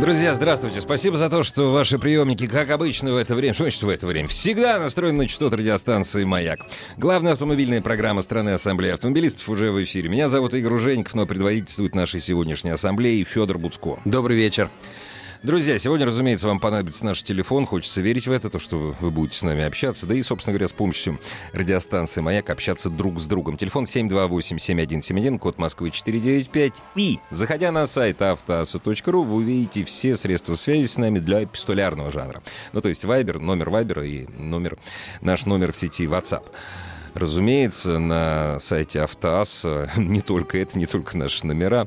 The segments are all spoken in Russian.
Друзья, здравствуйте. Спасибо за то, что ваши приемники, как обычно в это время, что значит в это время, всегда настроены на частоту радиостанции «Маяк». Главная автомобильная программа страны Ассамблеи автомобилистов уже в эфире. Меня зовут Игорь Ужеников, но предводительствует нашей сегодняшней ассамблеи Федор Буцко. Добрый вечер. Друзья, сегодня, разумеется, вам понадобится наш телефон. Хочется верить в это, то, что вы будете с нами общаться. Да и, собственно говоря, с помощью радиостанции «Маяк» общаться друг с другом. Телефон 728-7171, код Москвы 495. И, заходя на сайт автоаса.ру, вы увидите все средства связи с нами для эпистолярного жанра. Ну, то есть Viber, номер Viber и номер, наш номер в сети WhatsApp. Разумеется, на сайте Автоас не только это, не только наши номера.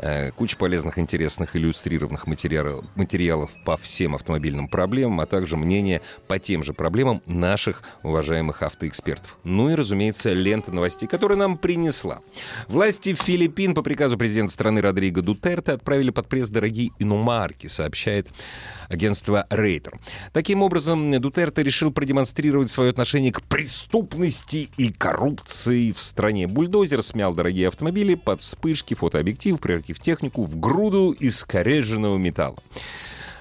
Э, куча полезных, интересных, иллюстрированных материалов, материалов по всем автомобильным проблемам, а также мнения по тем же проблемам наших уважаемых автоэкспертов. Ну и, разумеется, лента новостей, которая нам принесла. Власти Филиппин по приказу президента страны Родриго Дутерте отправили под пресс дорогие иномарки, сообщает агентство Рейтер. Таким образом, Дутерте решил продемонстрировать свое отношение к преступности и коррупции в стране. Бульдозер смял дорогие автомобили под вспышки, фотообъектив, превратив технику в груду искореженного металла.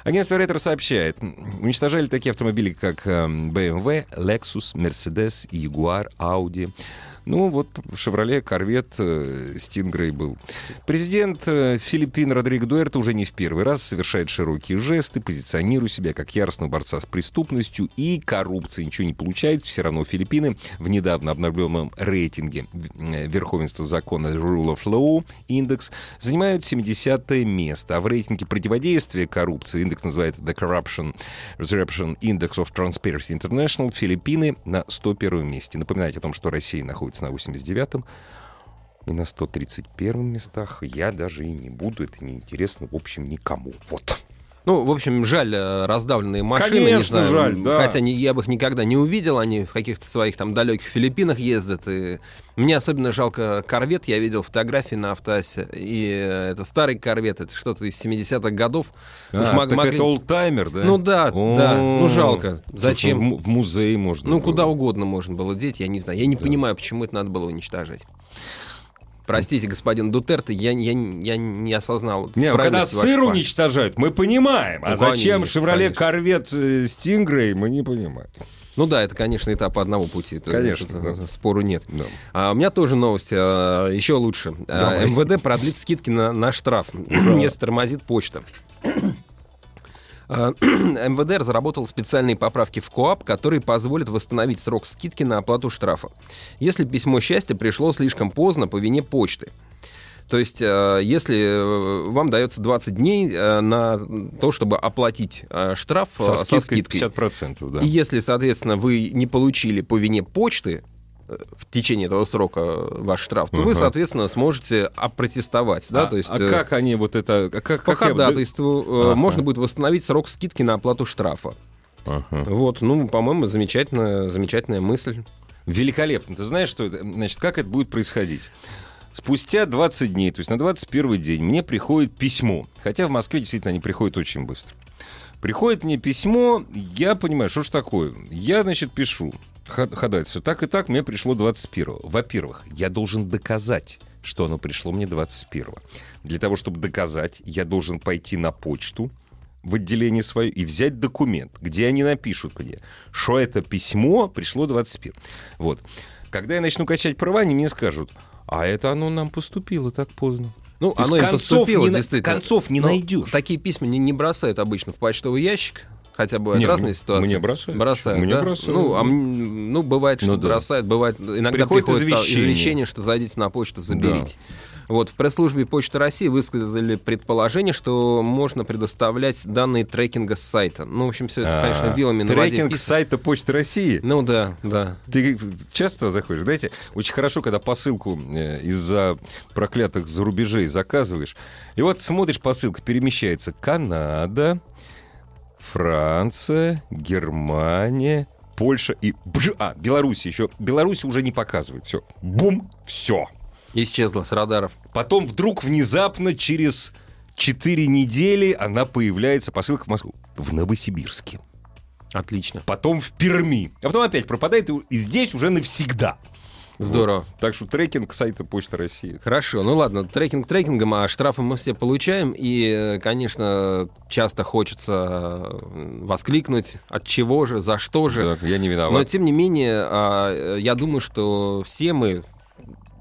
Агентство Рейтер сообщает, уничтожали такие автомобили, как BMW, Lexus, Mercedes, Jaguar, Audi. Ну, вот «Шевроле», «Корвет», «Стингрей» был. Президент э, Филиппин Родриго Дуэрто уже не в первый раз совершает широкие жесты, позиционируя себя как яростного борца с преступностью и коррупцией. Ничего не получается. Все равно Филиппины в недавно обновленном рейтинге э, верховенства закона Rule of Law индекс занимают 70 место. А в рейтинге противодействия коррупции индекс называется The Corruption Resurrection Index of Transparency International Филиппины на 101 месте. Напоминайте о том, что Россия находится на 89-м и на 131 местах. Я даже и не буду, это неинтересно, в общем, никому. Вот. Ну, в общем, жаль э, раздавленные машины. Конечно, не знаю, жаль, да. Хотя не, я бы их никогда не увидел, они в каких-то своих там далеких Филиппинах ездят. И мне особенно жалко корвет, я видел фотографии на автоасе. И э, это старый корвет, это что-то из 70-х годов. А, Уж мог- так могли- это олдтаймер, да? Ну да, да, ну жалко. Слушай, Зачем? в му- В музей можно. Ну, было. куда угодно можно было деть, я не знаю. Я не понимаю, почему это надо было уничтожать. Простите, господин Дутерте, я, я, я не осознал. Не, когда правильности вашей сыр уничтожают, мы понимаем. А Ну, зачем Шевроле. Корвет э, Стингрей, мы не понимаем. Ну да, это, конечно, этап одного пути. Конечно, это, да. Спору нет. Да. А у меня тоже новость а, еще лучше. А, Давай. МВД продлит скидки на, на штраф, если тормозит почта. А, МВД разработал специальные поправки в КОАП, которые позволят восстановить срок скидки на оплату штрафа, если письмо счастья пришло слишком поздно по вине почты. То есть, э, если э, вам дается 20 дней э, на то, чтобы оплатить э, штраф э, Со со скидкой скидкой, 50%, да. и если, соответственно, вы не получили по вине почты э, в течение этого срока э, ваш штраф, то вы, Ага. соответственно, сможете опротестовать. Да? а, то есть, а э, как они вот это... а Как, по как я- ходатайству э, Ага. можно будет восстановить срок скидки на оплату штрафа. Ага. Вот, ну, по-моему, замечательная, замечательная мысль. Великолепно. Ты знаешь, что это? Значит, как это будет происходить? Спустя 20 дней, то есть на 21 день, мне приходит письмо. Хотя в Москве действительно они приходят очень быстро. Приходит мне письмо, я понимаю, что ж такое. Я, значит, пишу ходатайство. Так и так мне пришло 21 Во-первых, я должен доказать, что оно пришло мне 21 Для того, чтобы доказать, я должен пойти на почту, в отделение свое и взять документ, где они напишут мне, что это письмо пришло 21. Вот. Когда я начну качать права, они мне скажут, а это оно нам поступило так поздно. Ну, То оно концов поступило, не концов не Но найдешь. Такие письма не, не бросают обычно в почтовый ящик. Хотя бывают Не, разные мне- ситуации. мне бросают. Бросают, Мне да? бросают, Ну, да. а ну, бывает, что Ну, да. бросают, бывает, иногда Приходит приходит, извещение. извещение, что зайдите на почту, заберите. Вот, в пресс-службе Почты России высказали предположение, что можно предоставлять данные трекинга с сайта. Ну, в общем, все это, конечно, вилами на Трекинг вписано. сайта Почты России. Ну да, да. Ты часто заходишь? Знаете, очень хорошо, когда посылку э, из-за проклятых зарубежей заказываешь. И вот смотришь, посылка перемещается. Канада, Франция, Германия, Польша и... бж- А, Беларусь еще. Беларусь уже не показывает. Все. Бум, все. Исчезла с радаров. Потом вдруг внезапно через 4 недели она появляется, посылка в Москву. В Новосибирске. Отлично. Потом в Перми. А потом опять пропадает, и- и здесь уже навсегда. Здорово. Вот. Так что трекинг сайта Почта России. Хорошо, ну ладно, трекинг трекингом, а штрафы мы все получаем, и, э, конечно, часто хочется э, воскликнуть, от чего же, за что же. Да, я не Но, виноват. тем не менее, а, э, я думаю, что все мы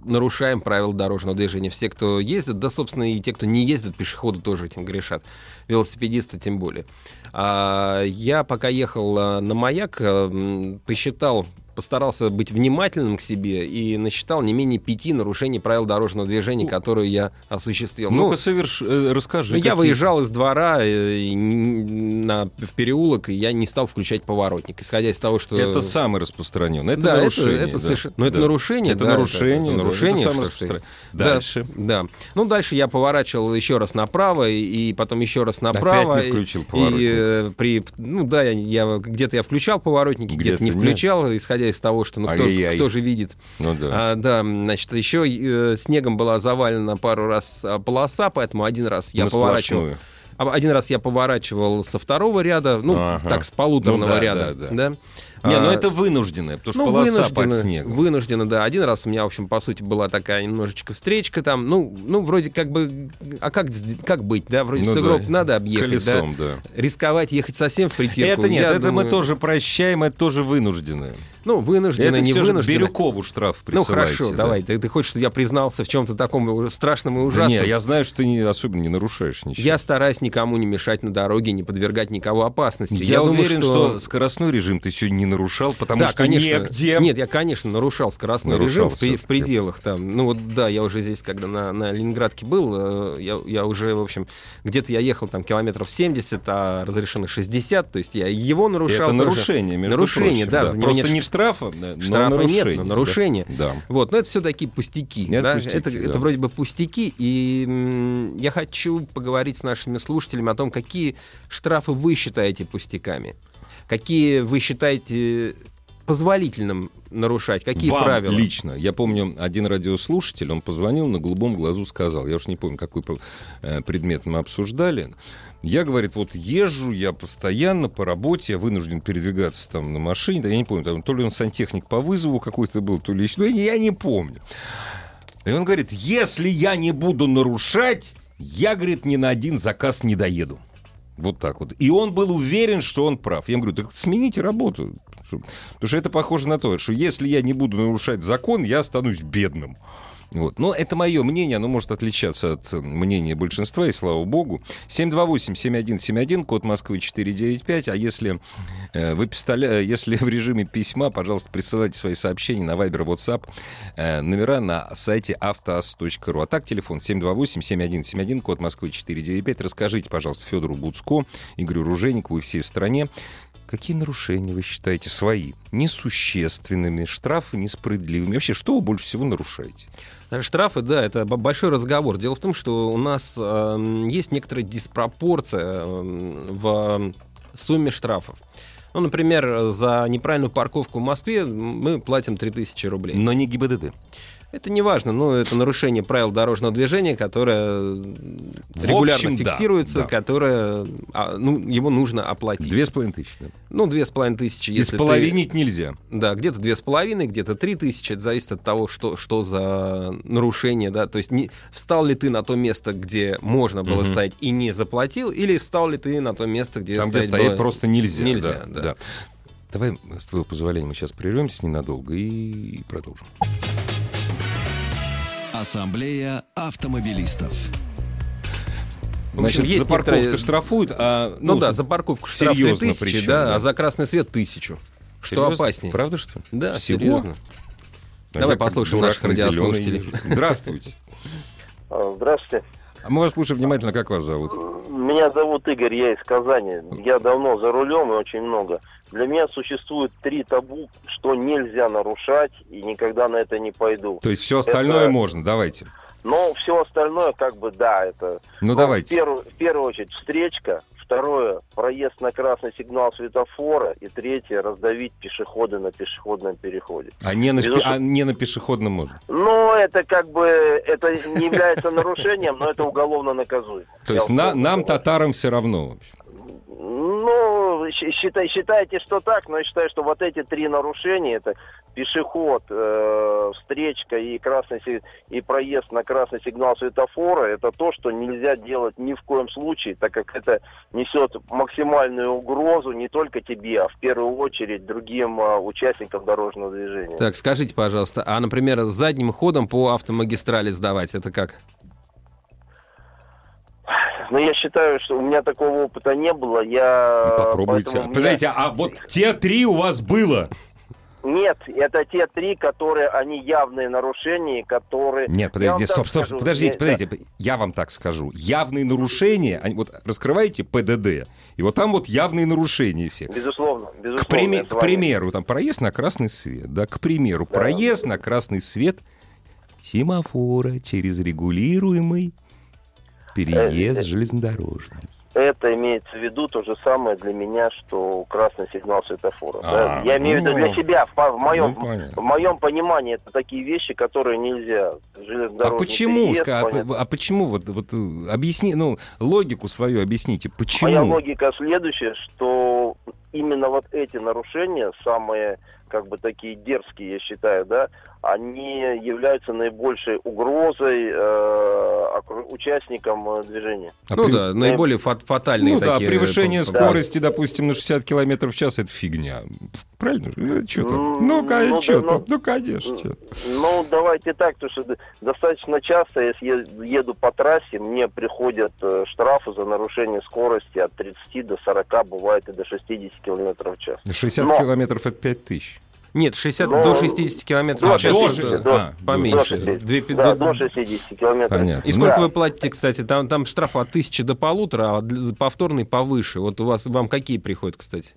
нарушаем правила дорожного движения. Все, кто ездит, да, собственно, и те, кто не ездит, пешеходы тоже этим грешат. Велосипедисты тем более. А, я пока ехал а, на маяк, м, посчитал постарался быть внимательным к себе и насчитал не менее пяти нарушений правил дорожного движения, которые я осуществил. Ну, Ну-ка, соверш... э, расскажи. ну, я выезжал из двора э, и на, в переулок, и я не стал включать поворотник, исходя из того, что... Это самый распространенный. Это да, это, нарушение. это да. совершенно... Ну, это Да. нарушение, Это да, нарушение. Это, да, нарушение, это самое распространенное. Да, Дальше. Да. Ну, дальше я поворачивал еще раз направо, и, и потом еще раз направо. Опять не и- включил и, поворотник. э, при, ну да, я, я- где-то я включал поворотники, где-то, Где-то не нет. включал, исходя из того, что ну, кто, кто же видит. Ну да. А, да, значит, еще э, снегом была завалена пару раз а, полоса, поэтому один раз я На поворачивал. сплошную. А Один раз я поворачивал со второго ряда, ну, Ага. так, с полуторного Ну да, ряда. да, да. Не, ну А, это вынужденное, потому что ну, полоса вынужденно, под снегом. Вынужденно, да. Один раз у меня, в общем, по сути, была такая немножечко встречка там. Ну, ну вроде как бы... А как, как быть, да? Вроде Ну с да. игрок надо объехать, Колесом, да. да? Рисковать, ехать совсем в притирку. Это нет, я это мы думаю, тоже прощаем, это тоже вынужденное. Ну, вынужденно, это не вынужденно. Бирюкову штраф Ну, присылайте. хорошо, да. давай. Ты, ты хочешь, чтобы я признался в чем-то таком страшном и Да ужасном? не, я знаю, что ты не, особенно не нарушаешь ничего. Я стараюсь никому не мешать на дороге, не подвергать никого опасности. Я думаю, уверен, что... скоростной режим ты сегодня не нарушал, потому да, что конечно. негде. Нет, я, конечно, нарушал скоростной Нарушал режим в, в пределах там. Ну вот да, я уже здесь, когда на, на Ленинградке был, э, я, я уже, в общем, где-то я ехал там километров 70, а разрешено 60, то есть я его нарушал. это тоже. нарушение, между Нарушение, прочим, да, него Просто нет не штрафа, да, но штрафа нарушение. нет, но нарушение. Да. да. Вот, но это все такие пустяки. Это да? пустяки, это, да. это вроде бы пустяки. И я хочу поговорить с нашими слушателями о том, какие штрафы вы считаете пустяками. Какие вы считаете позволительным нарушать, какие Вам правила. лично. Я помню, один радиослушатель, он позвонил, на голубом глазу сказал, я уж не помню, какой э, предмет мы обсуждали. Я, говорит, вот езжу я постоянно по работе, я вынужден передвигаться там на машине, да, я не помню, там, то ли он сантехник по вызову какой-то был, то ли еще, ну, я не помню. И он говорит, если я не буду нарушать, я, говорит, ни на один заказ не доеду. Вот так вот. И он был уверен, что он прав. Я ему говорю, так смените работу. Потому что это похоже на то, что если я не буду нарушать закон, я останусь бедным. Вот. Но это мое мнение, оно может отличаться от э, мнения большинства, и слава богу. 728-7171, код Москвы 495. А если, э, вы пистоля... если в режиме письма, пожалуйста, присылайте свои сообщения на Viber, WhatsApp, э, номера на сайте автоаз.ру. А так, телефон 728-7171, код Москвы 495. Расскажите, пожалуйста, Федору Буцко, Игорю Ружейникову и всей стране, Какие нарушения вы считаете свои несущественными, штрафы несправедливыми? Вообще, что вы больше всего нарушаете? Штрафы, да, это большой разговор. Дело в том, что у нас э, есть некоторая диспропорция э, в сумме штрафов. Ну, например, за неправильную парковку в Москве мы платим 3000 рублей. Но не ГИБДД. Это не важно, но это нарушение правил дорожного движения, которое регулярно общем, да, фиксируется, да. которое, а, ну, его нужно оплатить. Две с половиной тысячи. да. Ну, две с половиной тысячи, И если споловинить нельзя. ты... Да, где-то две с половиной, где-то три тысячи, это зависит от того, что, что за нарушение, да, то есть не, встал ли ты на то место, где можно было Мгм. стоять и не заплатил, или встал ли ты на то место, где Там, где стоять стоять было- просто нельзя. Нельзя, да, да. Давай, с твоего позволения, мы сейчас прервемся ненадолго и продолжим. Ассамблея автомобилистов. В общем, Значит, есть за парковку некоторые- штрафуют, а... Ну, да, за парковку штраф серьезно 3000, причем, да, да. а за красный свет тысячу. Что Серьезно? опаснее? Правда, что ли? Да, Всего? серьезно. А Давай послушаем наших радиослушателей. Здравствуйте. Здравствуйте. А мы вас слушаем внимательно, как вас зовут? Меня зовут Игорь, я из Казани. Я давно за рулем и очень много. Для меня существует три табу, что нельзя нарушать, и никогда на это не пойду. То есть все остальное Это- можно, давайте. Но все остальное, как бы, да, это... Ну, В давайте. первую, в первую очередь встречка, второе проезд на красный сигнал светофора, и третье раздавить пешехода на пешеходном переходе. А не на, шпи- Безусловно. а не на пешеходном можно. Ну, это как бы, это не является нарушением, но это уголовно наказуемо. То есть на- нам, татарам, все равно. в общем. Ну, считай, считайте, что так, но я считаю, что вот эти три нарушения, это пешеход, э, встречка и, красный, и проезд на красный сигнал светофора, это то, что нельзя делать ни в коем случае, так как это несет максимальную угрозу не только тебе, а в первую очередь другим э, участникам дорожного движения. Так, скажите, пожалуйста, а, например, задним ходом по автомагистрали сдавать, это как? Но я считаю, что у меня такого опыта не было, я... Попробуйте. поэтому меня- Подождите, а вот те три у вас было? Нет, это те три, которые, они явные нарушения, которые... Нет, подождите, стоп, стоп, скажу, подождите, подождите. Я вам так скажу. Явные нарушения, они, вот раскрываете ПДД, и вот там вот явные нарушения все. Безусловно, безусловно. К, с к примеру, там проезд на красный свет, да, к примеру, Да. проезд на красный свет семафора через регулируемый переезд Э, э, железнодорожный. Это имеется в виду то же самое для меня, что красный сигнал светофора. да. А, Я имею в виду ну, для себя, в, в моем, ну, в моем понимании, это такие вещи, которые нельзя. А почему, переезд, а, понятно. а почему вот, вот э, объясни, ну логику свою объясните, почему? Моя логика следующая, что именно вот эти нарушения, самые как бы такие дерзкие, я считаю, да, они являются наибольшей угрозой э, участникам э, движения. А ну при- да, наиболее фат- фатальные Ну да, такие. превышение э, скорости, допустим, на 60 километров в час это фигня. Правильно? же? Что там? М, Ну, ну конечно, да, что ну, там? Ну, конечно. чё. Ну, давайте так, потому что достаточно часто, если я еду по трассе, мне приходят э, штрафы за нарушение скорости от 30 до 40, бывает и до 60 километров в час. 60 Но- километров это 5 тысяч. Нет, 60 Ну, до 60 километров до в час. до это 60, до- а, поменьше. До 60, Две- да, до- до 60 километров. Понятно. И сколько Да. вы платите, кстати? Там, там штраф от тысячи до полутора, а повторный повыше. Вот у вас вам какие приходят, кстати?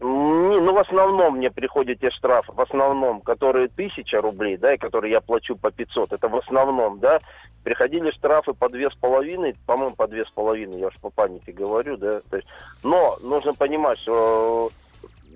Не, ну, в основном мне приходят те штрафы, в основном, которые тысяча рублей, да, и которые я плачу по 500, это в основном, да, приходили штрафы по две с половиной, по-моему, по две с половиной, я уж по памяти говорю, да, то есть, но нужно понимать, что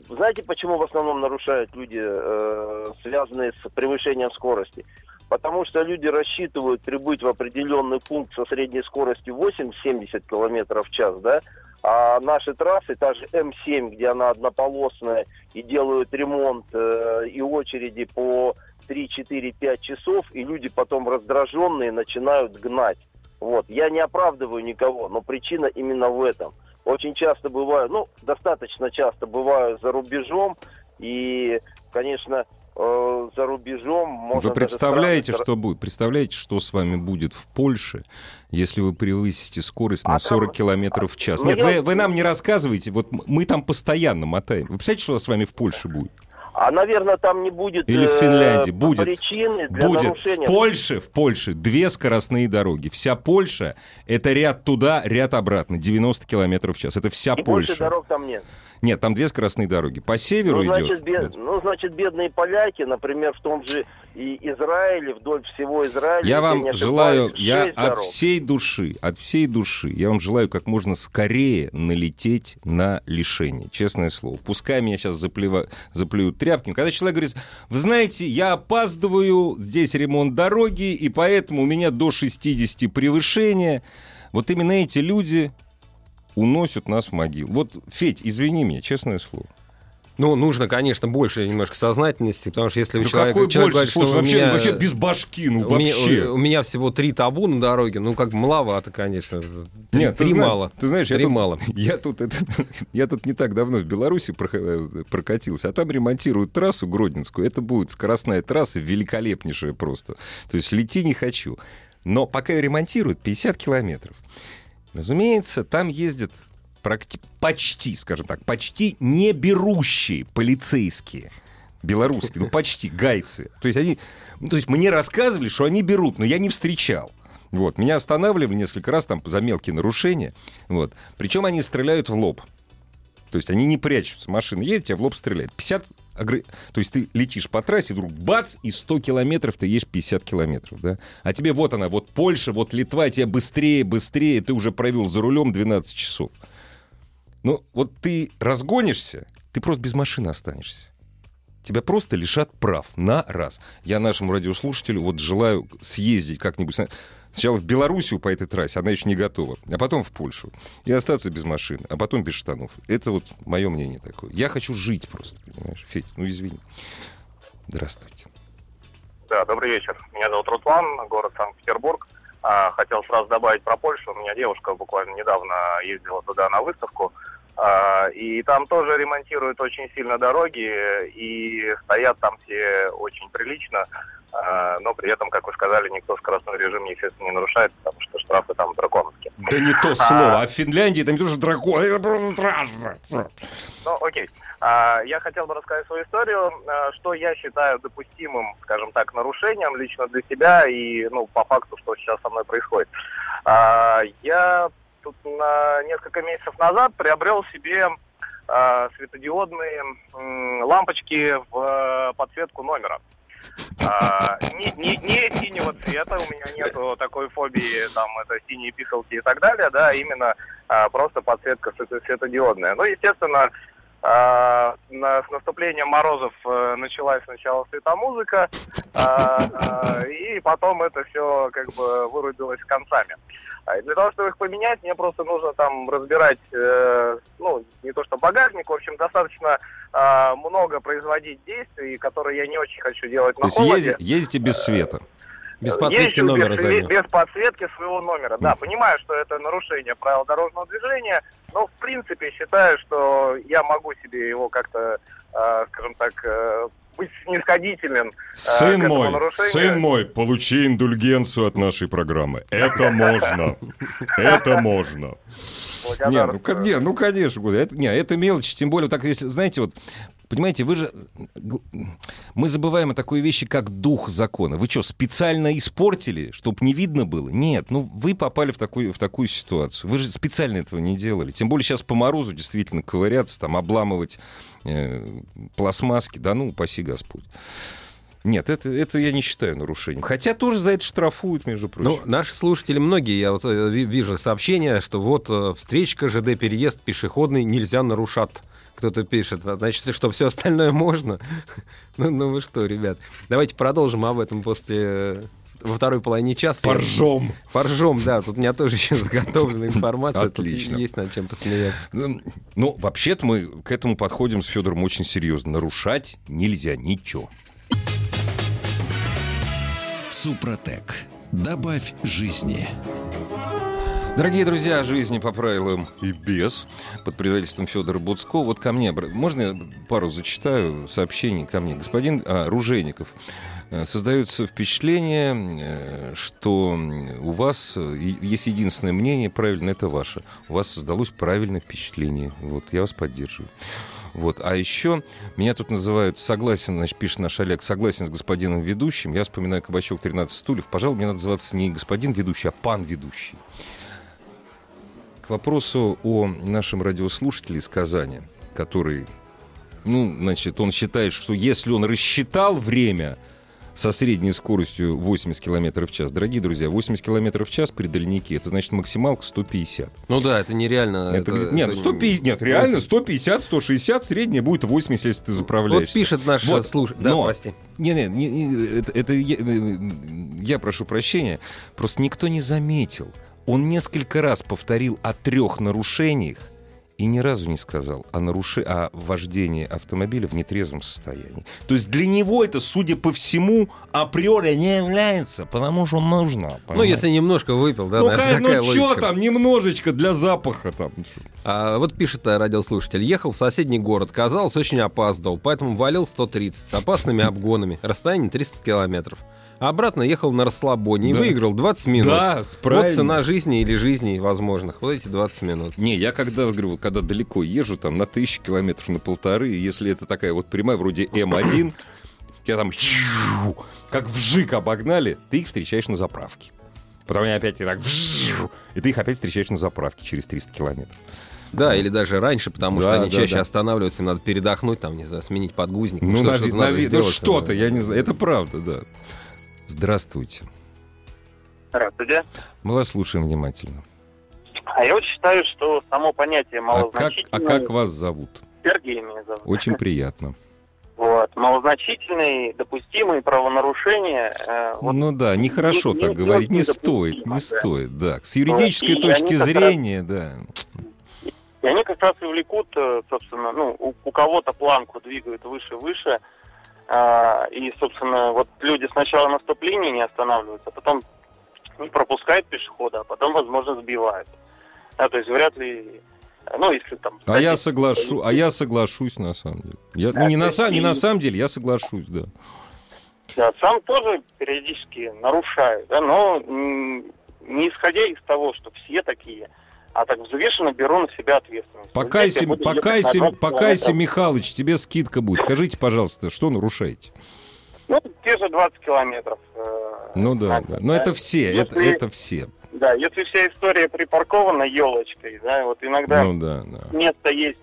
знаете, почему в основном нарушают люди, э, связанные с превышением скорости? Потому что люди рассчитывают прибыть в определенный пункт со средней скоростью 80-70 километров в час, да, а наши трассы, та же М7, где она однополосная, и делают ремонт, э, и очереди по 3, 4, 5 часов, и люди потом раздраженные начинают гнать. Вот. Я не оправдываю никого, но причина именно в этом. Очень часто бываю, ну, достаточно часто бываю за рубежом, и, конечно, э, за рубежом можно Вы представляете, страны- что будет? Представляете, что с вами будет в Польше, если вы превысите скорость на А 40 там- километров в час? Нет, вы, вы нам не рассказываете, вот мы там постоянно мотаем. Вы представляете, что с вами в Польше будет? А, наверное, там не будет Или в э, Финляндии будет. причины для Будет нарушения. в Польше, в Польше две скоростные дороги. Вся Польша — это ряд туда, ряд обратно, 90 километров в час. Это вся И больше Польша. дорог там нет. Нет, там две скоростные дороги. По северу Ну идет. значит, бед- ну, значит, бедные поляки, например, в том же и Израиле, вдоль всего Израиля. Я вам ошибаюсь, желаю, я от дорог. всей души, от всей души, я вам желаю как можно скорее налететь на лишение, честное слово. Пускай меня сейчас заплева, заплюют тряпки. Когда человек говорит, вы знаете, я опаздываю, здесь ремонт дороги, и поэтому у меня до 60 превышения. Вот именно эти люди уносят нас в могилу. Вот, Федь, извини меня, честное слово. Ну, нужно, конечно, больше немножко сознательности, потому что если Да человек, какой человек больше? говорит, Слушай, что у вообще, меня- вообще без башки, ну у меня, вообще. у меня всего три табу на дороге, ну как маловато, конечно. Три, Нет, ты три зна- мало. Ты знаешь, я Три тут, мало. Я тут, это, я тут не так давно в Беларуси э, прокатился, а там ремонтируют трассу Гродненскую. Это будет скоростная трасса, великолепнейшая просто. То есть лети не хочу. Но пока ее ремонтируют, 50 километров. Разумеется, там ездят практи- почти, скажем так, почти не берущие полицейские. Белорусские, ну почти, гайцы. То есть они, ну, то есть мне рассказывали, что они берут, но я не встречал. Вот. Меня останавливали несколько раз там за мелкие нарушения. Вот. Причем они стреляют в лоб. То есть они не прячутся. Машина едет, тебя в лоб стреляет. 50 огр- То есть ты летишь по трассе, вдруг бац, и 100 километров ты едешь 50 километров, да? А тебе вот она, вот Польша, вот Литва, тебя быстрее, быстрее, ты уже провел за рулем 12 часов. Ну, вот ты разгонишься, ты просто без машины останешься. Тебя просто лишат прав на раз. Я нашему радиослушателю вот желаю съездить как-нибудь. на- Сначала в Белоруссию по этой трассе, она еще не готова, а потом в Польшу. И остаться без машины, а потом без штанов. Это вот мое мнение такое. Я хочу жить просто, понимаешь? Федь, ну извини. Здравствуйте. Да, добрый вечер. Меня зовут Руслан, город Санкт-Петербург. А, Хотел сразу добавить про Польшу. У меня девушка буквально недавно ездила туда на выставку. А, И там тоже ремонтируют очень сильно дороги, и стоят там все очень прилично. А, Но при этом, как вы сказали, никто скоростной режим, естественно, не нарушает, потому что штрафы там драконовские. Да не то слово. А в Финляндии там не то, что дракон, это просто страшно. Ну, окей. А, Я хотел бы рассказать свою историю, а, что я считаю допустимым, скажем так, нарушением лично для себя и, ну, по факту, что сейчас со мной происходит. А, Я тут на несколько месяцев назад приобрел себе светодиодные лампочки в подсветку номера. А, не, не, не синего цвета, у меня нету такой фобии, там, это синие пикселки и так далее, да, именно а, просто подсветка свето- светодиодная. Ну, естественно, а, на- с наступлением морозов э, началась сначала светомузыка, а, а, и потом это все как бы вырубилось концами. А, Для того, чтобы их поменять, мне просто нужно там разбирать, э, ну, не то что багажник, в общем, достаточно а, много производить действий, которые я не очень хочу делать То на есть холоде. езди- ездите без света. Без подсветки Езжу номера без, без подсветки своего номера. Да, понимаю, что это нарушение правил дорожного движения, но в принципе считаю, что я могу себе его как-то, э, скажем так, э, быть снисходителен. к Сын этому мой, нарушению. сын мой, получи индульгенцию от нашей программы. Это можно. Это можно. Не, ну, не, ну конечно, это, не, это мелочь, тем более, так если, знаете, вот, понимаете, вы же, мы забываем о такой вещи, как дух закона. Вы что, специально испортили, чтобы не видно было? Нет, ну вы попали в такую, в такую ситуацию. Вы же специально этого не делали. Тем более сейчас по морозу действительно ковыряться, там, обламывать э, пластмасски, да ну, упаси Господь. Нет, это, это я не считаю нарушением. Хотя тоже за это штрафуют, между Ну, прочим. наши слушатели, многие, я вот э, ви- вижу сообщения, что вот э, встречка, ЖД, переезд пешеходный нельзя нарушать. Кто-то пишет, а значит, что все остальное можно. ну, ну вы что, ребят. Давайте продолжим об этом после э, во второй половине часа. Поржем. Поржем, да. Тут у меня тоже еще заготовлена информация. Тут Отлично. есть над чем посмеяться. Ну, Ну, вообще-то мы к этому подходим с Федором очень серьезно. Нарушать нельзя ничего. Супротек. Добавь жизни. Дорогие друзья, жизни по правилам и без, под предательством Федора Буцко. Вот ко мне, можно я пару зачитаю сообщений ко мне? Господин а, Ружейников, э, создается впечатление, э, что у вас э, есть единственное мнение, правильно, это ваше. У вас создалось правильное впечатление. Вот, я вас поддерживаю. Вот. А еще меня тут называют, согласен, значит, пишет наш Олег, согласен с господином ведущим. Я вспоминаю кабачок 13 стульев. Пожалуй, мне надо называться не господин ведущий, а пан ведущий. К вопросу о нашем радиослушателе из Казани, который, ну, значит, он считает, что если он рассчитал время со средней скоростью 80 км в час, дорогие друзья, 80 км в час при дальнике, это значит максималка 150. Ну да, это нереально. Это, это- нет, это- 150, нет, реально 150, 160, средняя будет 80, если ты заправляешься. Вот пишет наш Вот, слушатель. Да, но- прости. Не, не, не, не, это, это я, я прошу прощения. Просто никто не заметил. Он несколько раз повторил о трех нарушениях и ни разу не сказал о, наруше... о вождении автомобиля в нетрезвом состоянии. То есть для него это, судя по всему, априори не является, потому что нужно. Ну, если немножко выпил, да, ну, такая ну что там, немножечко для запаха там. А, вот пишет а, радиослушатель. Ехал в соседний город, казалось, очень опаздывал, поэтому валил 130 с опасными обгонами. Расстояние 300 километров. А обратно ехал на расслабоне и Да. выиграл 20 минут. Да, Вот правильно. цена жизни или жизней возможных. Вот эти 20 минут. Не, я когда, говорю, вот когда далеко езжу, там на тысячу километров, на полторы, и если это такая вот прямая, вроде М1, тебя там как вжик обогнали, ты их встречаешь на заправке. Потом они опять и так... И ты их опять встречаешь на заправке через 300 километров. Да, или даже раньше, потому Да, что они да, чаще да. останавливаются, им надо передохнуть, там, не знаю, сменить подгузник. Ну, что- нави- что-то надо нави- ну, сделать, что-то, да. я не знаю. Это правда, да. Здравствуйте. Здравствуйте. Мы вас слушаем внимательно. А я вот считаю, что само понятие А как, а малозначительное... как вас зовут? Сергей меня зовут. Очень приятно. Вот. Малозначительные, допустимые правонарушения... э, вот Ну да, нехорошо не- так не- говорить, не стоит, не да. стоит, да. С юридической и точки как раз- зрения, да. И они как раз и влекут, э, собственно, ну, у, у кого-то планку двигают выше-выше. А, и, собственно, вот люди сначала на стоп-линии не останавливаются, а потом не пропускают пешехода, а потом, возможно, сбивают. Да, то есть вряд ли... Ну, если там... А я соглашу, а я соглашусь на самом деле. Я, ну, Да, не, то на, сам- не и- на самом деле, я соглашусь, да. Да, сам тоже периодически нарушаю, да, но не исходя из того, что все такие, а так взвешенно беру на себя ответственность. Вот Покайся, ехать покайся, на 20 покайся. Михалыч, тебе скидка будет. Скажите, пожалуйста, что нарушаете? Ну, те же 20 километров. э, Ну да, да. Но это все, это, это все. Да, если вся история припаркована елочкой, да, вот иногда Ну да, да. место есть,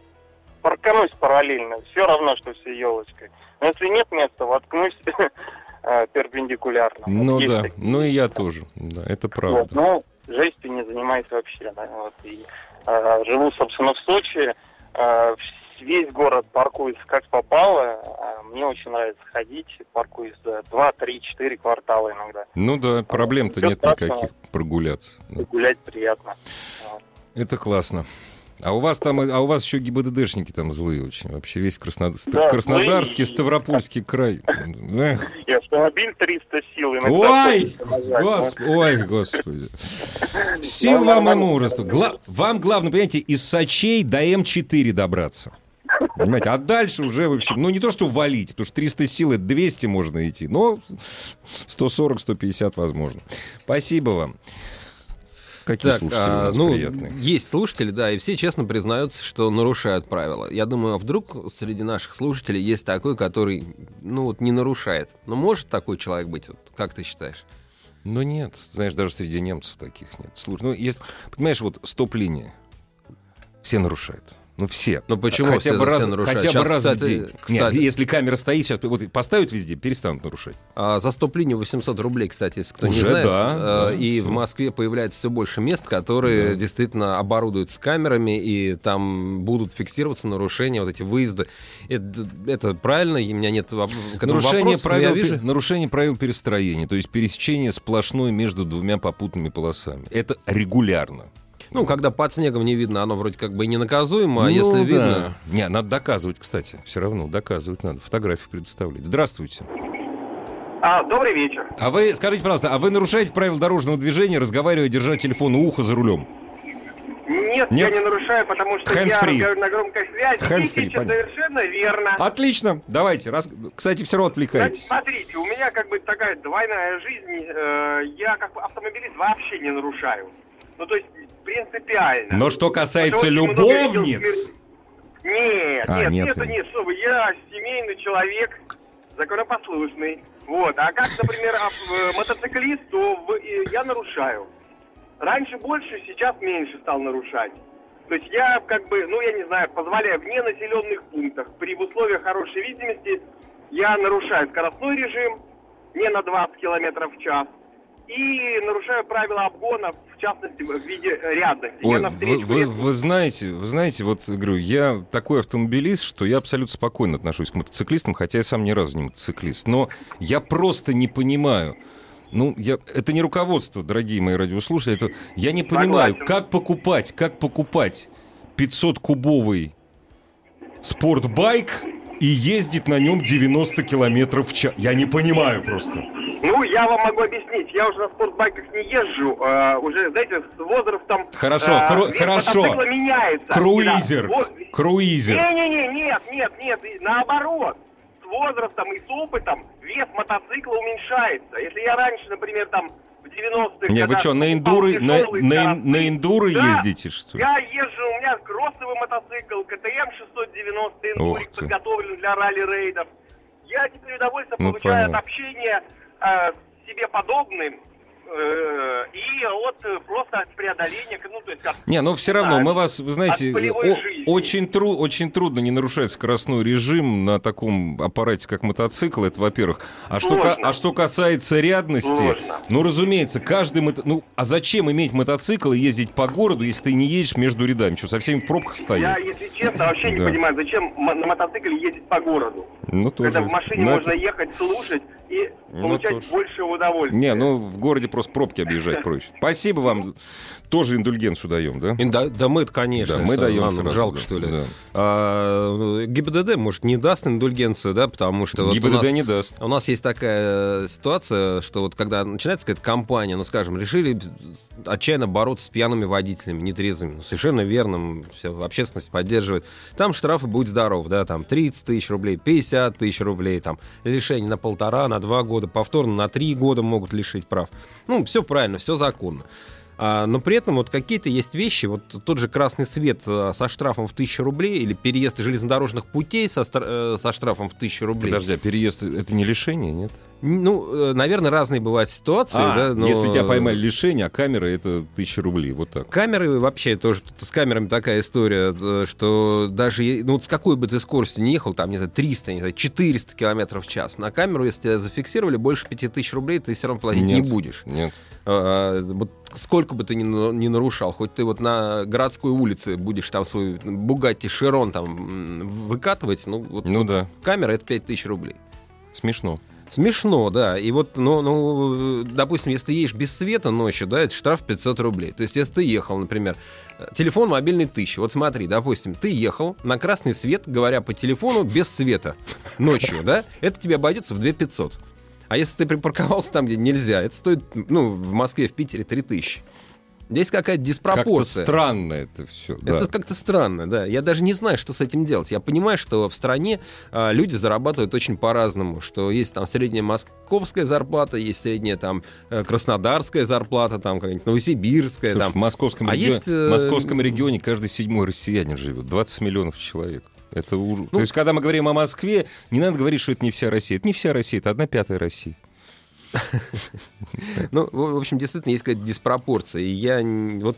парканусь параллельно, все равно, что все елочкой. Но если нет места, воткнусь э, перпендикулярно. Вот Ну есть да, такие. ну и я тоже. Да, это Вот, правда. ну, жестью не занимаюсь вообще, да, вот, и э, живу, собственно, в Сочи, э, весь город паркуется как попало, а мне очень нравится ходить, паркуюсь за 2, 3, 4 квартала иногда, Ну да, проблем-то Всё нет никаких прогуляться. да. гулять приятно. Это классно. А у вас там, а у вас еще ГИБДДшники там злые очень. Вообще весь Краснод- Да, Краснодарский, злые. Ставропольский край. И автомобиль 300 сил. Ой, гос- ой, господи. Сил вам и мужества. Гла- Вам главное, понимаете, из Сочей до М4 добраться. Понимаете, а дальше уже, в общем, ну не то, что валить, потому что 300 сил, это 200 можно идти, но 140-150 возможно. Спасибо вам. Какие Так, слушатели у а, нас ну, приятные. есть слушатели, да, и все честно признаются, что нарушают правила. Я думаю, а вдруг среди наших слушателей есть такой, который, ну, вот не нарушает. Но может такой человек быть? Вот, как ты считаешь? Ну нет, знаешь, даже среди немцев таких нет. Слушай, ну есть, понимаешь, вот стоп-линия. Все нарушают. Ну все. Ну, почему хотя все- бы раз, все нарушают? Хотя бы раз в кстати, день. кстати. Нет, если камера стоит, сейчас вот поставят везде, перестанут нарушать. А за стоп-линию 800 рублей, кстати, если кто не Уже знает. да, Э, да, и всё. в Москве появляется все больше мест, которые Да. действительно оборудуются камерами, и там будут фиксироваться нарушения, вот эти выезды. Это, это правильно, и у меня нет Нарушение вопросов, правил, вижу- нарушение правил перестроения, то есть пересечение сплошной между двумя попутными полосами. Это регулярно. Ну, когда под снегом не видно, оно вроде как бы и не наказуемо, а Ну, если да. видно... Не, надо доказывать, кстати. Все равно доказывать надо. Фотографию предоставлять. Здравствуйте. А, добрый вечер. А вы, скажите, пожалуйста, а вы нарушаете правила дорожного движения, разговаривая, держа телефон у уха за рулем? Нет, Нет? я не нарушаю, потому что Hands я free. на громкой связи. Hands free, понятно. совершенно верно. Отлично, давайте. Раз... Кстати, все равно отвлекаетесь. смотрите, у меня как бы такая двойная жизнь. э, я как бы автомобилист вообще не нарушаю. Ну, то есть принципиально. Но что касается Потому любовниц... Нет, А, нет, нет, нет, нет. нет, что вы, я семейный человек, законопослушный. Вот, а как, например, ав- э, мотоциклист, то в- э, я нарушаю. Раньше больше, сейчас меньше стал нарушать. То есть я как бы, ну я не знаю, позволяю вне населенных пунктах, при условиях хорошей видимости, я нарушаю скоростной режим не на 20 километров в час и нарушаю правила обгона, в частности, в виде рядности. Ой, навстречу вы, вы- вы знаете, вы знаете, вот говорю, я такой автомобилист, что я абсолютно спокойно отношусь к мотоциклистам, хотя я сам ни разу не мотоциклист. Но я просто не понимаю. Ну, я, это не руководство, дорогие мои радиослушатели. Это, я не понимаю, Согласен. как покупать, как покупать 500-кубовый спортбайк и ездить на нем 90 километров в час. Я не понимаю просто. Ну, я вам могу объяснить. Я уже на спортбайках не езжу. э, уже, знаете, с возрастом... Хорошо, э, кру- хорошо. меняется. Круизер, Да. Вот. круизер. Не-не-не, нет, нет, нет. Наоборот. С возрастом и с опытом вес мотоцикла уменьшается. Если я раньше, например, там в 90-х... Не, вы что, на эндуры, на, тяжелый на, на эндуры Да. ездите, что ли? Я езжу, у меня кроссовый мотоцикл, КТМ 690 Ух эндурик, подготовлен для ралли-рейдов. Я теперь удовольствие Ну, получаю понятно. от общения э, себе подобным, Э, И от э, просто от преодоления, ну, то есть от Не, но все равно Да. мы вас, вы знаете, о- очень, тру- очень трудно не нарушать скоростной режим на таком аппарате, как мотоцикл, это во-первых. А что, ка- а что касается рядности, Сложно. ну, разумеется, каждый... мото- Ну, а зачем иметь мотоцикл и ездить по городу, если ты не едешь между рядами? Что, со всеми в пробках Я, стоять? если честно, вообще не Да. понимаю, зачем на мотоцикле ездить по городу. Ну, тоже. Когда в машине Ну, можно это- ехать, слушать и Ну, получать тоже. больше удовольствия. Не, ну, в городе просто пробки объезжать проще. Спасибо вам. Тоже индульгенцию даем, да? Да, да мы конечно. Да, мы даем нам сразу, жалко, да, что ли. да. А, ГИБДД, может, не даст индульгенцию, да, потому что... вот у ГИБДД нас- не даст. У нас есть такая э, ситуация, что вот когда начинается какая-то компания, ну, скажем, решили отчаянно бороться с пьяными водителями, нетрезвыми, ну, совершенно верным, все, общественность поддерживает, там штрафы будут здоров, да, там 30 тысяч рублей, 50 тысяч рублей, там лишение на полтора, на два года, повторно на три года могут лишить прав. Ну, все правильно, все законно. А, но при этом вот какие-то есть вещи, вот тот же красный свет э, со штрафом в 1000 рублей или переезд железнодорожных путей со, э, со штрафом в 1000 рублей. Подожди, а переезд это не лишение, нет? Ну, э, наверное, разные бывают ситуации. А, да, но- если тебя поймали лишение, а камера это тысяча рублей, вот так. Камеры вообще тоже, с камерами такая история, э, что даже, ну вот с какой бы ты скоростью не ехал, там, не знаю, 300, не знаю, 400 километров в час, на камеру, если тебя зафиксировали, больше 5000 рублей ты все равно платить не Нет. будешь. Нет. А, вот сколько бы ты ни, ни нарушал, хоть ты вот на городской улице будешь там свой Бугатти Широн там выкатывать, ну вот Ну да, камера это 5000 рублей. смешно. Смешно, да. И вот, ну, ну, допустим, если ты едешь без света ночью, да, это штраф 500 рублей. То есть, если ты ехал, например, телефон мобильный 1000. Вот смотри, допустим, ты ехал на красный свет, говоря по телефону, без света ночью, да, это тебе обойдется в 2500. А если ты припарковался там, где нельзя, это стоит, ну, в Москве, в Питере 3000. Здесь какая-то Как-то диспропорция. странно это все. Это как-то странно, да. Я даже не знаю, что с этим делать. Я понимаю, что в стране а, люди зарабатывают очень по-разному, что есть там средняя московская зарплата, есть средняя там э, краснодарская зарплата, там какая-нибудь новосибирская, Слушай, там. в московском, А регионе, есть, э, в московском регионе каждый седьмой россиянин живет. 20 миллионов человек. Это ужас. Ну, То есть, когда мы говорим о Москве, не надо говорить, что это не вся Россия. Это не вся Россия, это одна пятая России. Ну, в общем, действительно есть какая-то диспропорция. И я вот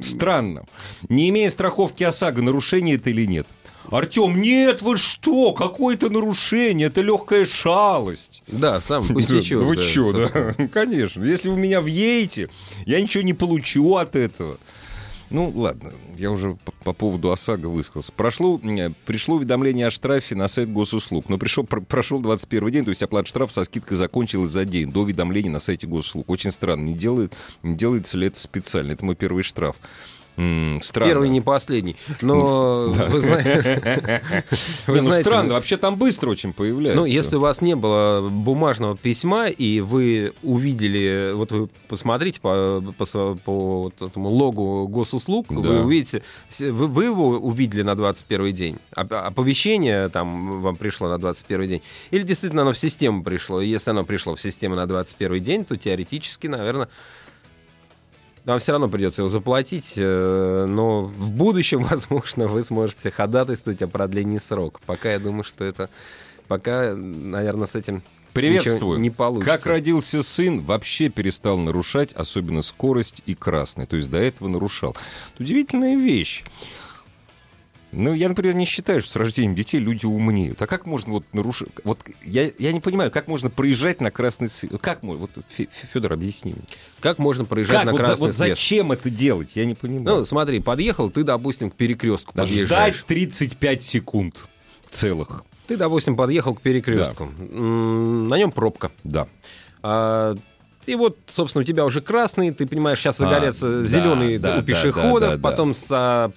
Странно. Не имея страховки ОСАГО, нарушение это или нет? Артем, нет, вы что? Какое-то нарушение, это легкая шалость. да, сам пустячок. Да вы да, собственно. да? Конечно. Если вы меня въедете, я ничего не получу от этого. Ну, ладно, я уже по, по поводу ОСАГО высказался. Прошло, э, пришло уведомление о штрафе на сайт госуслуг, но пришел, пр- прошел 21 день, то есть оплата штрафа со скидкой закончилась за день до уведомления на сайте госуслуг. Очень странно, не, делает, не делается ли это специально? Это мой первый штраф. М, странно. Первый не последний. Но вы знаете... ну знаете, странно, вообще там быстро очень появляется. Ну, если у вас не было бумажного письма, и вы увидели, вот вы посмотрите по, этому логу госуслуг, вы увидите, вы, его увидели на 21 день, оп- оповещение там вам пришло на 21 день, или действительно оно в систему пришло, и если оно пришло в систему на 21 день, то теоретически, наверное, вам все равно придется его заплатить, э, но в будущем, возможно, вы сможете ходатайствовать о продлении срока. Пока я думаю, что это... Пока, наверное, с этим Приветствую. ничего не получится. Как родился сын, вообще перестал нарушать, особенно скорость и красный. То есть до этого нарушал. Это удивительная вещь. Ну, я, например, не считаю, что с рождением детей люди умнеют. А как можно вот нарушить... Вот я, я не понимаю, как можно проезжать на красный свет? Как можно? Вот, Федор, объясни мне. Как можно проезжать Как? на Вот, за- красный вот свет? зачем это делать? Я не понимаю. Ну, смотри, подъехал, ты, допустим, к перекрестку Да подъезжаешь. ждать 35 секунд целых. Ты, допустим, подъехал к перекрестку. М, На нем пробка. Да. А, И вот, собственно, у тебя уже красный, ты понимаешь, сейчас А, загорятся да, зеленые да, у да, пешеходов, да, да, да. потом с а,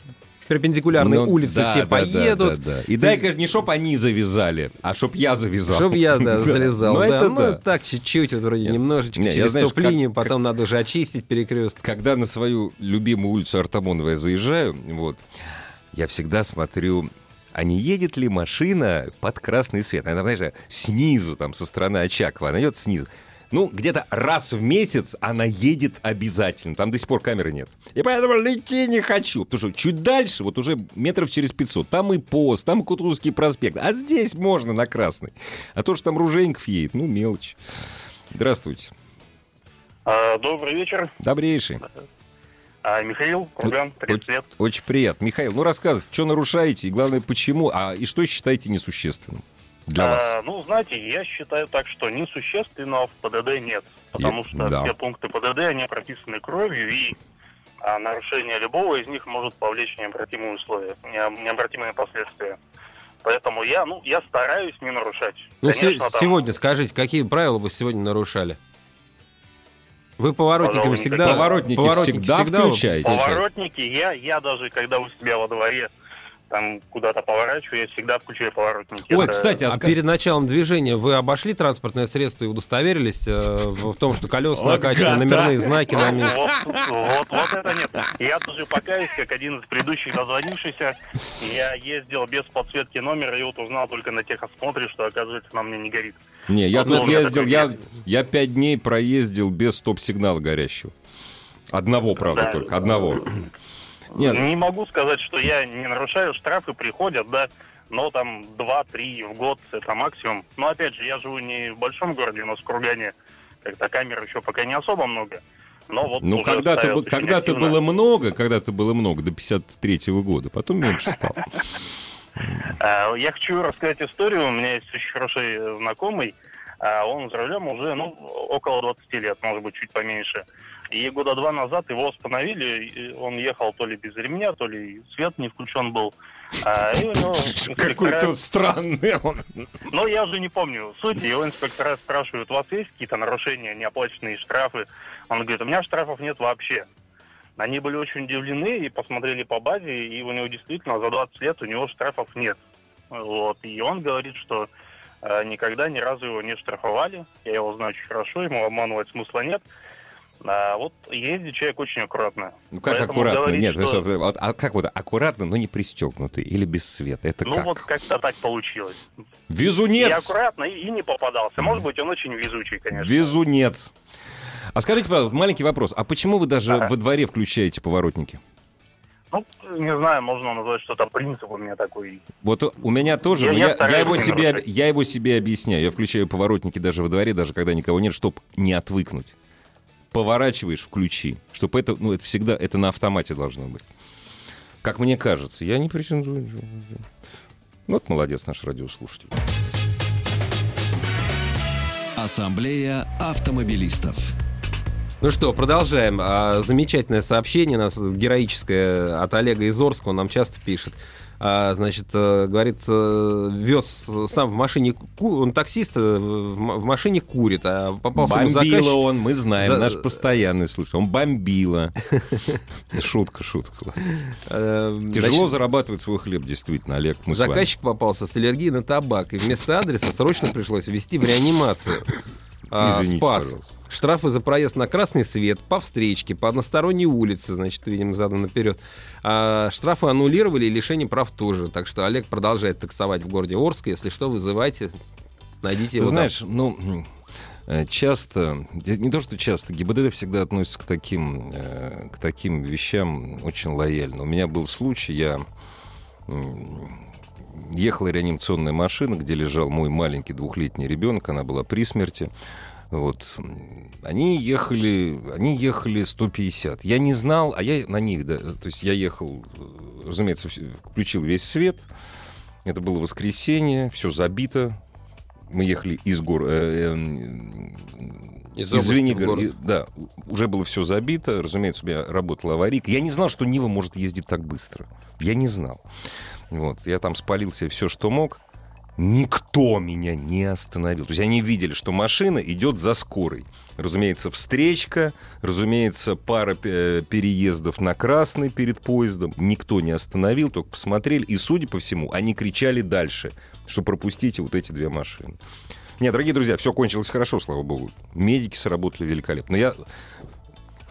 перпендикулярной Ну, улицы да, все да, поедут. да, да, да. И дай, конечно, не чтоб они завязали, а чтоб я завязал. Чтоб я, да, залезал. Ну, да. это ну, да. так, чуть-чуть, вот вроде Нет. немножечко, Не, я, через знаешь, стоп-линию, как- потом надо уже очистить перекресток. Когда на свою любимую улицу Артамонова я заезжаю, вот, я всегда смотрю, а не едет ли машина под красный свет? Она, знаешь, снизу, там, со стороны Очакова, она идет снизу. Ну, где-то раз в месяц она едет обязательно. Там до сих пор камеры нет. И поэтому лети не хочу. Потому что чуть дальше, вот уже метров через 500, там и пост, там и Кутузовский проспект. А здесь можно на красный. А то, что там Ружейников едет, ну, мелочь. Здравствуйте. А, Добрый вечер. Добрейший. А, Михаил, Курган, Очень- привет. Очень приятно. Михаил, ну рассказывайте, что нарушаете, и главное, почему, а и что считаете несущественным для вас? А, ну, знаете, я считаю так, что несущественного в ПДД нет. Потому Я- что да. все пункты ПДД, они прописаны кровью, и а, нарушение любого из них может повлечь необратимые условия, не- необратимые последствия. Поэтому я, ну, я стараюсь не нарушать. Ну, се- Конечно, там- сегодня скажите, какие правила вы сегодня нарушали? Вы поворотниками Пожалуй, всегда... никогда. Поворотники всегда вы включаете? Поворотники, я, я даже когда у себя во дворе там куда-то поворачиваю, я всегда включаю поворотники. Ой, Это- кстати, а А перед началом движения вы обошли транспортное средство и удостоверились э, в том, что колеса Вот накачаны, гад, номерные знаки на месте? Вот, вот, вот это нет. Я тоже покаюсь, как один из предыдущих дозвонившихся. Я ездил без подсветки номера и вот узнал только на техосмотре, что, оказывается, на мне не горит. Не, я тут ездил, я, я пять дней проездил без стоп-сигнала горящего. Одного, правда, Да. только, одного. Нет, Не могу сказать, что я не нарушаю, штрафы приходят, да, но там 2-3 в год это максимум. Но опять же, я живу не в большом городе, у нас в Кургане как-то камер еще пока не особо много. Но вот ну когда-то, активно. было много, когда-то было много, до 53-го года, потом меньше стало. А, Я хочу рассказать историю. У меня есть очень хороший знакомый. А, Он за рулем уже ну, около 20 лет, может быть, чуть поменьше. И года два назад его остановили. Он ехал то ли без ремня, то ли свет не включен был. А, И у него инспектора- странный он. Ну, я уже не помню суть. Его инспектора спрашивают, у вас есть какие-то нарушения, неоплаченные штрафы? Он говорит, у меня штрафов нет вообще. Они были очень удивлены и посмотрели по базе, и у него действительно за 20 лет у него штрафов нет. Вот. И он говорит, что никогда ни разу его не штрафовали. Я его знаю очень хорошо, ему обманывать смысла нет. А вот ездит человек очень аккуратно. Ну как Поэтому аккуратно? говорить, Нет, что- вот, а как вот аккуратно, но не пристегнутый или без света? Это Ну как? вот как-то так получилось. И Везунец! аккуратно, и, и не попадался. Может быть, он очень везучий, конечно. Везунец. А скажите, пожалуйста, маленький вопрос. А почему вы даже Ага. во дворе включаете поворотники? Ну, не знаю, можно назвать что-то принцип у меня такой. Вот у меня тоже, Я- но я я, его себе, я его себе объясняю. Я включаю поворотники даже во дворе, даже когда никого нет, чтобы не отвыкнуть. Поворачиваешь, включи. Чтобы это, ну, это всегда, это на автомате должно быть. Как мне кажется. Я не претендую. Вот молодец наш радиослушатель. Ассамблея автомобилистов. Ну что, продолжаем. А, замечательное сообщение нас героическое от Олега из Орска. Он нам часто пишет. А, значит, э, говорит, э, вез сам в машине, ку- он таксист, э, в машине курит, а попался ему Бомбила заказчик. он, мы знаем, За- наш постоянный слушатель. Он бомбила. Шутка, шутка. Тяжело зарабатывать свой хлеб, действительно, Олег. Мы. Заказчик попался с аллергией на табак, и вместо адреса срочно пришлось ввести в реанимацию. А, Извините, спас. пожалуйста. Штрафы за проезд на красный свет, по встречке, по односторонней улице, значит, видимо, задан наперед. А штрафы аннулировали и лишение прав тоже. Так что Олег продолжает таксовать в городе Орск. Если что, вызывайте, найдите Ты его. там. знаешь, ну, э, часто, не то что часто, ГИБДД всегда относится к таким, э, к таким вещам очень лояльно. У меня был случай, я ехала реанимационная машина, где лежал мой маленький двухлетний ребенок, она была при смерти. Вот. Они ехали, они ехали 150. Я не знал, а я на них, да, то есть я ехал, разумеется, включил весь свет. Это было воскресенье, все забито. Мы ехали из гор... э, э, Из из области в Звенигорода. город. И- Да, уже было все забито. Разумеется, у меня работала аварийка. Я не знал, что Нива может ездить так быстро. Я не знал. Вот. Я там спалил себе все, что мог. Никто меня не остановил. То есть они видели, что машина идет за скорой. Разумеется, встречка, разумеется, пара э, переездов на красный перед поездом. Никто не остановил, только посмотрели. И, судя по всему, они кричали дальше, что пропустите вот эти две машины. Нет, дорогие друзья, все кончилось хорошо, слава богу. Медики сработали великолепно. Но я...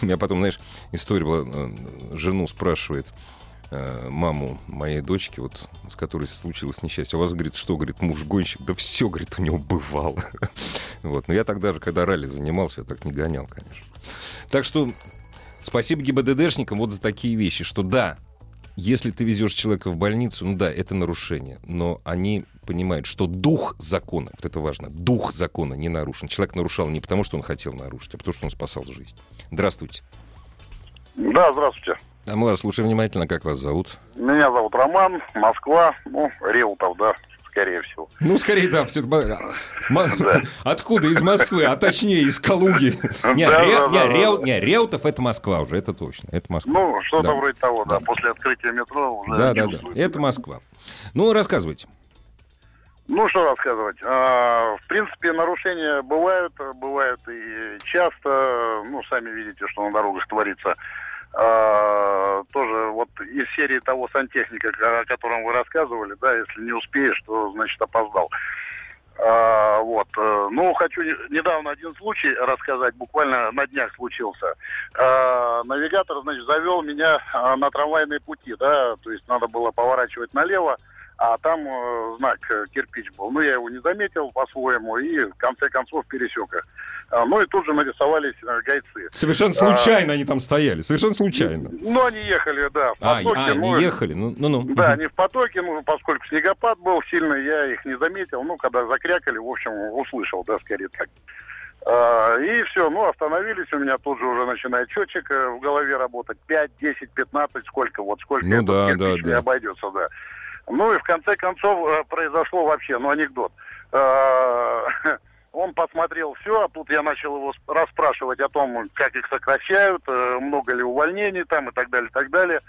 У меня потом, знаешь, история была, э, жену спрашивает, э, маму моей дочки, вот, с которой случилось несчастье. У вас, говорит, что, говорит, муж гонщик? Да все, говорит, у него бывало. Вот. Но я тогда же, когда ралли занимался, я так не гонял, конечно. Так что спасибо ГИБДДшникам вот за такие вещи, что да, если ты везешь человека в больницу, ну да, это нарушение, но они понимают, что дух закона, вот это важно, дух закона не нарушен. Человек нарушал не потому, что он хотел нарушить, а потому, что он спасал жизнь. Здравствуйте. Да, здравствуйте. А мы вас слушаем внимательно, как вас зовут? Меня зовут Роман, Москва, ну, Реутов, да, скорее всего. Ну, скорее, да, все Откуда? Из Москвы, а точнее из Калуги. Не, Да, Ре- да, не, да, Реу- да. не, Реутов это Москва уже, это точно, это Москва. Ну, что-то Да. вроде того, да. Да. После открытия метро уже Да, да, да, это Москва. Ну, рассказывайте. Ну, что рассказывать. А, в принципе, нарушения бывают, бывают и часто. Ну, сами видите, что на дорогах творится. А, тоже вот из серии того сантехника, о котором вы рассказывали, да, если не успеешь, то, значит, опоздал. А, вот. э, Ну, хочу не- недавно один случай рассказать, буквально на днях случился. А, навигатор, значит, завел меня а, на трамвайные пути, да, то есть надо было поворачивать налево, а там э, знак э, кирпич был. Ну, я его не заметил по-своему и в конце концов пересек их. А, ну, и тут же нарисовались э, гайцы. Совершенно случайно они там стояли, совершенно случайно. Ну, они ехали, да, в А, потоке. а, ну, они ехали, ну, ну, ну. Да, они в потоке, ну, поскольку снегопад был сильный, я их не заметил. Ну, когда закрякали, в общем, услышал, да, скорее так. А, и все, ну, остановились, у меня тут же уже начинает счетчик в голове работать. 5, 10, 15, сколько, вот сколько Ну да, да, да. обойдется, да. Ну, и в конце концов э, произошло вообще, ну, анекдот. А, Он посмотрел все, а тут я начал его сп- расспрашивать о том, как их сокращают, э, много ли увольнений там и так далее, и так далее.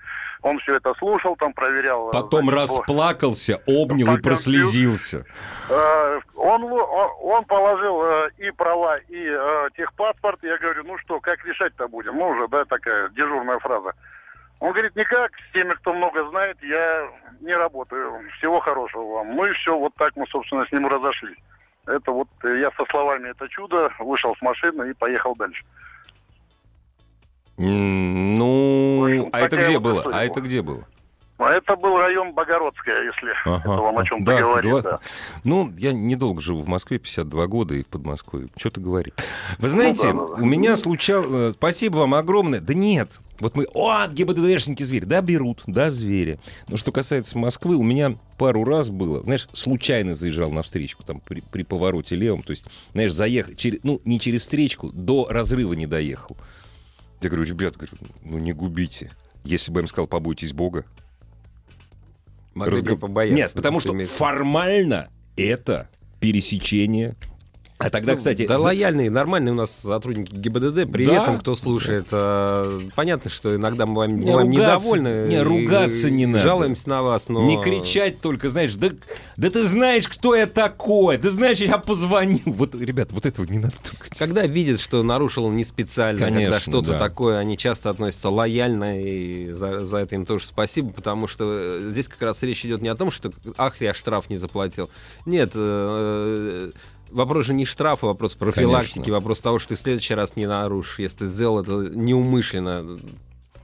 Он все это слушал, там проверял. э, Потом значит, расплакался, обнял и прослезился. Э, Он, он, положил э, и права, и э, техпаспорт. Я говорю, ну что, как решать-то будем? Ну, уже, да, такая дежурная фраза. Он говорит, никак, с теми, кто много знает, я не работаю. Всего хорошего вам. Ну и все, вот так мы, собственно, с ним разошлись. Это вот э, я со словами «это чудо» вышел с машины и поехал дальше. Ну, общем, а это такая где было? А это где было? А это был район Богородская, если Ага, это вам о чем-то да, говорит. да. Ну, я недолго живу в Москве, 52 года, и в Подмосковье. Что-то говорит. Вы знаете, Ну да, да, да. у меня случалось... Спасибо вам огромное. Да нет. Вот мы... О, ГИБДДшники звери. Да, берут. Да, звери. Но что касается Москвы, у меня пару раз было, знаешь, случайно заезжал на встречку там при, при повороте левом. То есть, знаешь, заехал... Через, ну, не через встречку, до разрыва не доехал. Я говорю, ребят, говорю, ну не губите. Если бы я им сказал, побойтесь Бога, Могли бы Разгов- побояться, Нет, потому что формально это пересечение. А тогда, Ну, кстати, Да, лояльные, нормальные у нас сотрудники ГИБДД. При Да. этом, кто слушает, э, понятно, что иногда мы вам, Не бываем ругаться- недовольны. не, и- ругаться не и надо. Жалуемся на вас, но... не кричать только, знаешь, да, да ты знаешь, кто я такой, ты знаешь, я позвоню. Вот, ребят, вот этого не надо только. Когда видят, что нарушил он не специально, когда Конечно, что-то да. такое, они часто относятся лояльно, и за, за это им тоже спасибо, потому что э, здесь как раз речь идет не о том, что ах, я штраф не заплатил. Нет, э, вопрос же не штрафа, вопрос профилактики, Конечно. вопрос того, что ты в следующий раз не нарушишь, если ты сделал это неумышленно.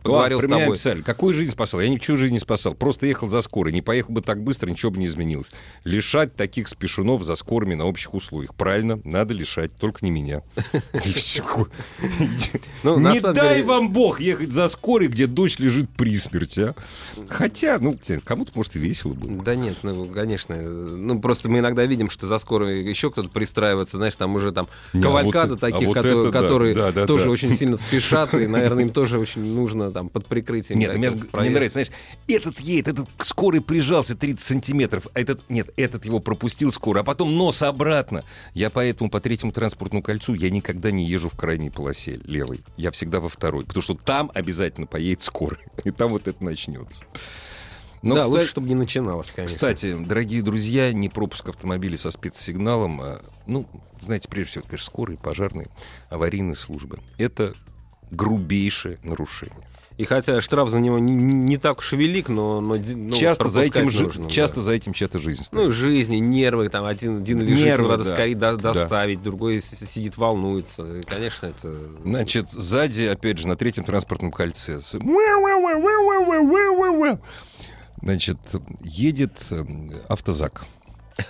Ладно, Поговорил с меня тобой. писали, какую жизнь спасал? Я ничего жизнь не спасал. Просто ехал за скорой. Не поехал бы так быстро, ничего бы не изменилось. Лишать таких спешунов за скорыми на общих условиях. Правильно, надо лишать, только не меня. Ну, Не дай вам бог ехать за скорой, где дочь лежит при смерти, а. Хотя, ну, кому-то, может, и весело было. Да нет, ну, конечно. Ну, просто мы иногда видим, что за скорой еще кто-то пристраивается, знаешь, там уже там а кавалькада а таких, которые тоже очень сильно спешат, и, наверное, им тоже очень нужно там под прикрытием. Нет, мне, мне нравится, знаешь, этот едет, этот к скорой прижался 30 сантиметров, а этот, нет, этот его пропустил скоро, а потом нос обратно. Я поэтому по третьему транспортному кольцу я никогда не езжу в крайней полосе левой. Я всегда во второй, потому что там обязательно поедет скорая, и там вот это начнется. Но, да, кстати, лучше, чтобы не начиналось, конечно. Кстати, дорогие друзья, не пропуск автомобиля со спецсигналом, а, ну, знаете, прежде всего, это, конечно, скорые, пожарные, аварийные службы. Это грубейшее нарушение. И хотя штраф за него не, не так уж велик, но, но, ну, часто за этим, жи- нужно, да. часто за этим чья-то жизнь стоит. Ну, жизни, нервы, там один, один лежит, Нервы, надо да. скорее до- Да. доставить, другой с- сидит, волнуется. И, конечно, это... Значит, сзади, опять же, на третьем транспортном кольце. Значит, едет э, автозак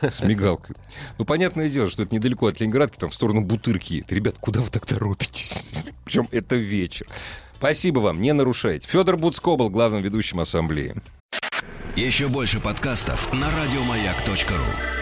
с мигалкой. Ну, понятное дело, что это недалеко от Ленинградки, там в сторону Бутырки. Ребят, куда вы так торопитесь? Причем это вечер. Спасибо вам, не нарушайте. Федор Буцко был главным ведущим ассамблеи. Еще больше подкастов на радиомаяк.ру.